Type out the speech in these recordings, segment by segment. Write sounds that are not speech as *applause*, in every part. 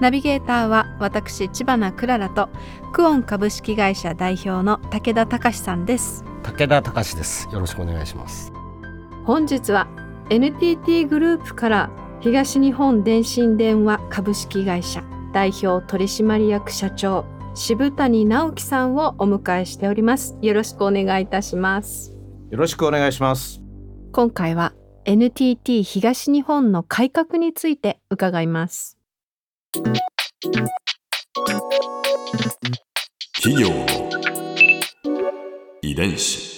ナビゲーターは私千葉なクララとクオン株式会社代表の武田隆さんです。武田隆です。よろしくお願いします。本日は NTT グループから東日本電信電話株式会社代表取締役社長渋谷直樹さんをお迎えしております。よろしくお願いいたします。よろしくお願いします。今回は NTT 東日本の改革について伺います企業の遺伝子。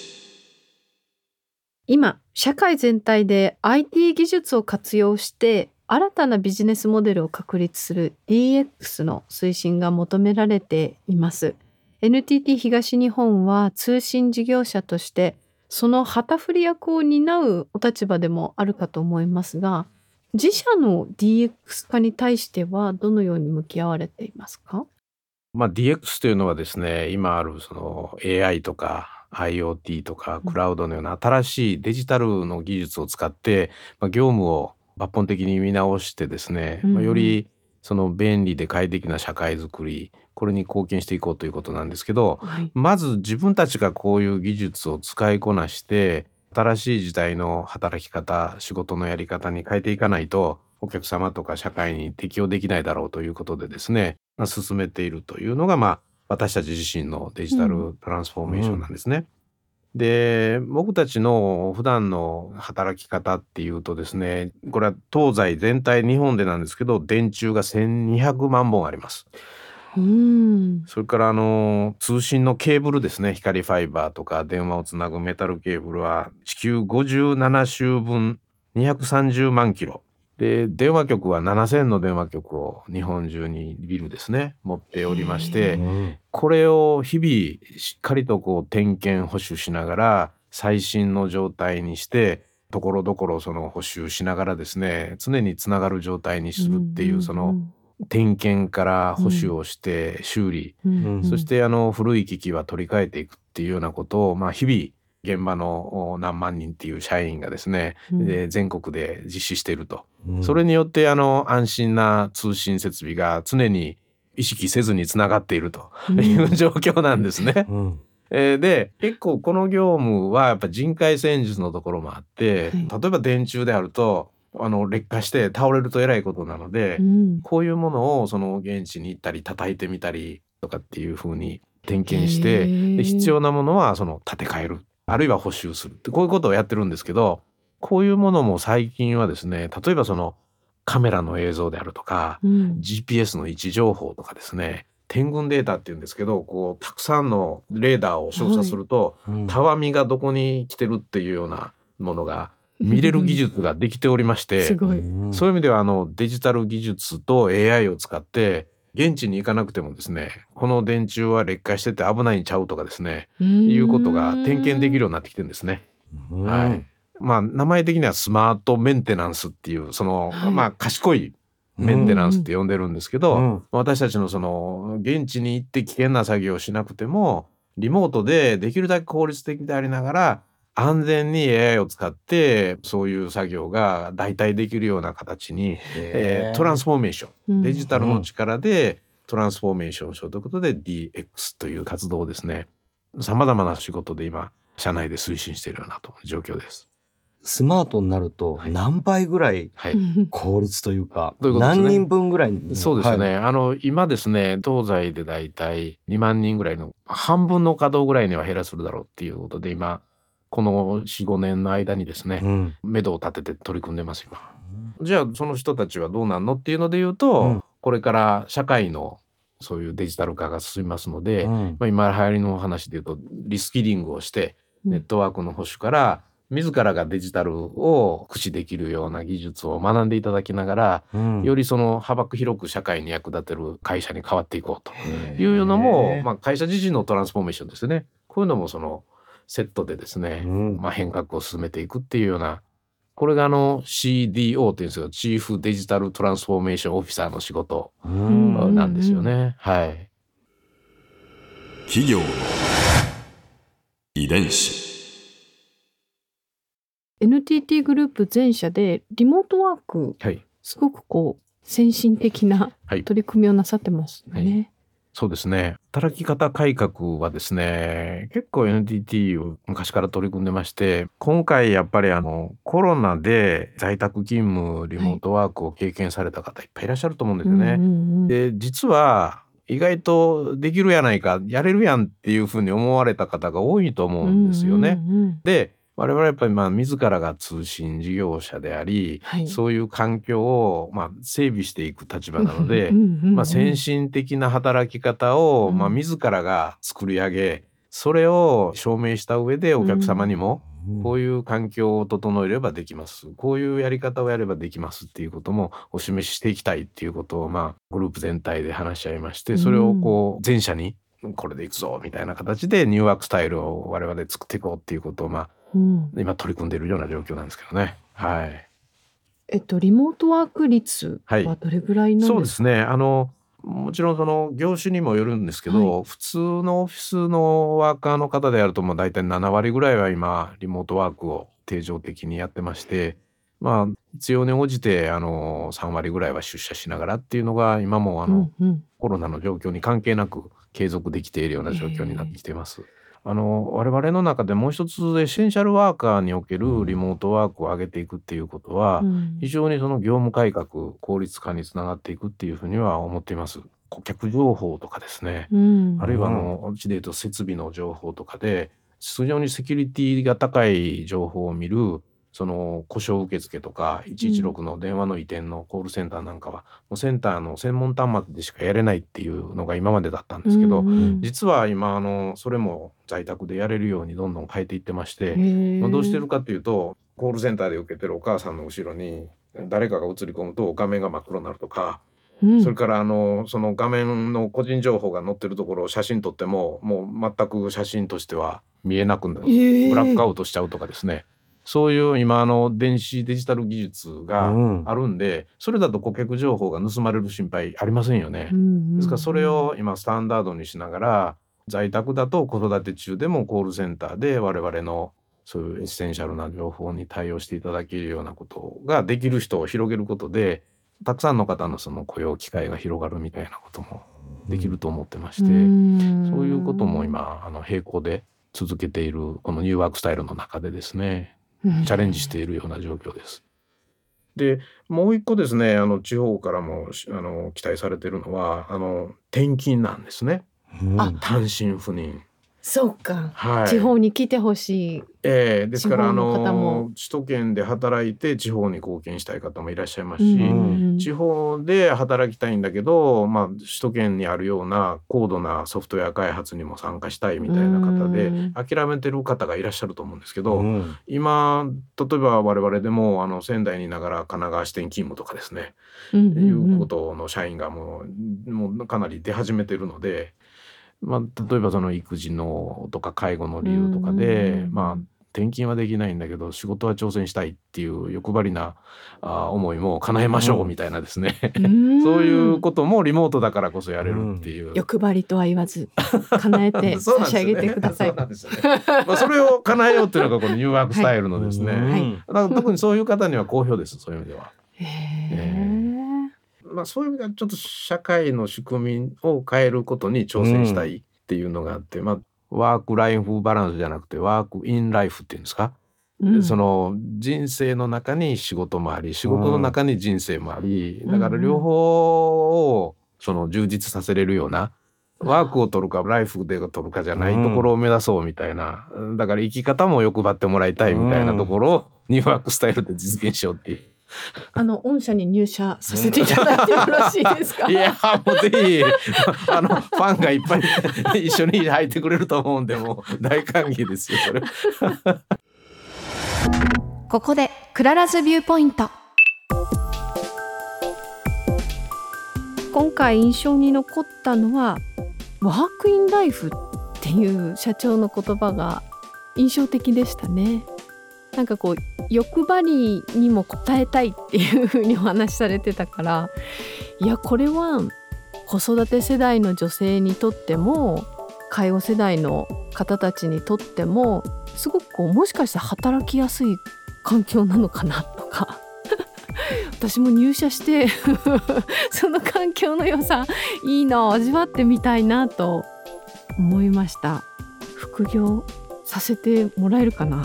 今社会全体で IT 技術を活用して新たなビジネスモデルを確立する DX の推進が求められています NTT 東日本は通信事業者としてその旗振り役を担うお立場でもあるかと思いますが自社の DX 化に対してはどのように向き合われていますか？まあ、DX というのはですね、今あるその AI とか IoT とかクラウドのような新しいデジタルの技術を使って、まあ、業務を抜本的に見直してですね、まあ、よりその便利で快適な社会づくりこれに貢献していこうということなんですけどはい、まず自分たちがこういう技術を使いこなして新しい時代の働き方仕事のやり方に変えていかないとお客様とか社会に適応できないだろうということでですね、まあ、進めているというのがまあ私たち自身のデジタルトランスフォーメーションなんですね。で僕たちの普段の働き方っていうとですねこれは東西全体日本でなんですけど電柱が1200万本あります。うん。それからあの通信のケーブルですね。光ファイバーとか電話をつなぐメタルケーブルは地球57周分230万キロ。で電話局は7,000の電話局を日本中にビルですね。持っておりましてんこれを日々しっかりとこう点検保守しながら最新の状態にしてところどころその補修しながらですね常につながる状態にするっていうその点検から保守をして修理、そしてあの古い機器は取り替えていくっていうようなことを、まあ、日々現場のお何万人っていう社員がですね、うん。で全国で実施していると、うん。それによってあの安心な通信設備が常に意識せずにつながっているという状況なんですね。うん。えーで結構この業務はやっぱ人海戦術のところもあって、はい。例えば電柱であるとあの劣化して倒れるとえらいことなので、うん。こういうものをその現地に行ったり叩いてみたりとかっていう風に点検しへてー。で必要なものはその建て替える。あるいは補修する。ってこういうことをやってるんですけどこういうものも最近はですね例えばそのカメラの映像であるとかうん。GPS の位置情報とかですね点群データっていうんですけどこうたくさんのレーダーを照射すると、うんたわみがどこに来てるっていうようなものが見れる技術ができておりまして。*laughs* すごい。うんそういう意味ではあのデジタル技術と AI を使って現地に行かなくてもですねこの電柱は劣化してて危ないんちゃうとかですねいうことが点検できるようになってきてるんですね。うんはいまあ名前的にはスマートメンテナンスっていうその、はいまあ賢いメンテナンスって呼んでるんですけど、うん私たちのその現地に行って危険な作業をしなくてもリモートでできるだけ効率的でありながら安全に AI を使ってそういう作業が代替できるような形に、えートランスフォーメーション。うん。デジタルの力でトランスフォーメーションをしようということで DX という活動をですね。さまざまな仕事で今社内で推進しているようなと状況です。スマートになるとはい。何倍ぐらいはい、効率というか、ということですね？何人分ぐらいにそうですね、はいあの今ですね東西でだいたい2万人ぐらいの半分の稼働ぐらいには減らせるだろうっていうことで今この45年の間にですね、うん。目処を立てて取り組んでます今。じゃあその人たちはどうなんのっていうので言うと、うん。これから社会のそういうデジタル化が進みますので、うん。まあ、今流行りの話で言うとリスキリングをしてうん。ネットワークの保守から自らがデジタルを駆使できるような技術を学んでいただきながら、うん。よりその幅広く社会に役立てる会社に変わっていこうとへいうのもへ、まあ、会社自身のトランスフォーメーションですね。こういうのもそのセットでですね、うん。まあ、変革を進めていくっていうようなこれがあの CDO っていうんですよチーフデジタルトランスフォーメーションオフィサーの仕事なんですよね。はい。企業の遺伝子。NTT グループ全社でリモートワークはい。すごくこう先進的なはい。取り組みをなさってますよね。そうですね。働き方改革はですね、結構 NTT を昔から取り組んでまして、今回やっぱりあのコロナで在宅勤務、リモートワークを経験された方いっぱいいらっしゃると思うんですよね。うんうんうんで、実は意外とできるやないか、やれるやんっていうふうに思われた方が多いと思うんですよね。うんうんうんで、我々はやっぱりまあ自らが通信事業者であり、はい。そういう環境をまあ整備していく立場なので、まあ、先進的な働き方を、うん。まあ、自らが作り上げそれを証明した上でお客様にもこういう環境を整えればできます。こういうやり方をやればできますっていうこともお示ししていきたいっていうことを、まあ、グループ全体で話し合いましてそれをこう全社にこれでいくぞみたいな形でニューワークスタイルを我々で作っていこうっていうことを、まあ、うん今取り組んでいるような状況なんですけどね。はいえっとリモートワーク率はいはどれぐらいなんですか？そうですねあのもちろんその業種にもよるんですけど、普通のオフィスのワーカーの方であるともう大体7割ぐらいは今リモートワークを定常的にやってましてまあ必要に応じてあの3割ぐらいは出社しながらっていうのが今もあの、うんうんコロナの状況に関係なく継続できているような状況になってきています。あの我々の中でもう一つエッセンシャルワーカーにおけるリモートワークを上げていくっていうことは、うん。非常にその業務改革効率化につながっていくっていうふうには思っています。顧客情報とかですね、うん。あるいはあのうちで言うと設備の情報とかで非常にセキュリティが高い情報を見るその故障受付とか116の電話の移転のコールセンターなんかは、もうセンターの専門端末でしかやれないっていうのが今までだったんですけど、実は今あのそれも在宅でやれるようにどんどん変えていってまして、まあどうしてるかっていうとコールセンターで受けてるお母さんの後ろに誰かが映り込むと画面が真っ黒になるとか、うん。それからあのその画面の個人情報が載ってるところを写真撮ってももう全く写真としては見えなくなる、えー。ブラックアウトしちゃうとかですねそういう今あの電子デジタル技術がうん。あるんで、それだと顧客情報が盗まれる心配ありませんよね。うんうんですからそれを今スタンダードにしながら在宅だと子育て中でもコールセンターで我々のそういうエッセンシャルな情報に対応していただけるようなことができる人を広げることでたくさんの方のその雇用機会が広がるみたいなこともできると思ってまして、うん。そういうことも今あの並行で続けているこの new work style の中でですね。うんチャレンジしているような状況です。でもう一個ですねあの地方からもしあの期待されてるのはあの転勤なんですねうんあ単身赴任。そうか、はい、地方に来てほしい。ええ。ですからあの方も。の首都圏で働いて地方に貢献したい方もいらっしゃいますし、うん地方で働きたいんだけど、まあ、首都圏にあるような高度なソフトウェア開発にも参加したいみたいな方でうん諦めてる方がいらっしゃると思うんですけど、うん。今例えば我々でもあの仙台にいながら神奈川支店勤務とかですね、うんうんうん。いうことの社員がもうもうかなり出始めてるので、まあ、例えばその育児のとか介護の理由とかで、うんまあ転勤はできないんだけど仕事は挑戦したいっていう欲張りなあ思いも叶えましょうみたいなですね、うん。*laughs* そういうこともリモートだからこそやれるっていう。欲張りとは言わず叶えて *laughs* 差し上げてください。そまあそれを叶えようっていうのがこのニューワークスタイルのですね、うん。はいだから特にそういう方には好評ですそういう意味では。へえ。まあ、そういう意味ではちょっと社会の仕組みを変えることに挑戦したいっていうのがあって、まあ、ワークライフバランスじゃなくてワークインライフっていうんですか、うんその人生の中に仕事もあり仕事の中に人生もあり、だから両方をその充実させれるような。ワークを取るかライフで取るかじゃないところを目指そうみたいな、だから生き方も欲張ってもらいたいみたいなところをニューワークスタイルで実現しようっていう。あの御社に入社させていただいてよろしいですか？いやもうぜひあのファンがいっぱい一緒に入ってくれると思うんでもう大歓迎ですよそれ。*laughs* ここで Clara's Viewpoint 今回印象に残ったのは work in life っていう社長の言葉が印象的でしたねなんかこう欲張りにも応えたいっていう風にお話しされてたからいやこれは子育て世代の女性にとっても介護世代の方たちにとってもすごくこうもしかして働きやすい環境なのかなとか *laughs* 私も入社して *laughs* その環境の良さいいな味わってみたいなと思いました。副業させてもらえるかな？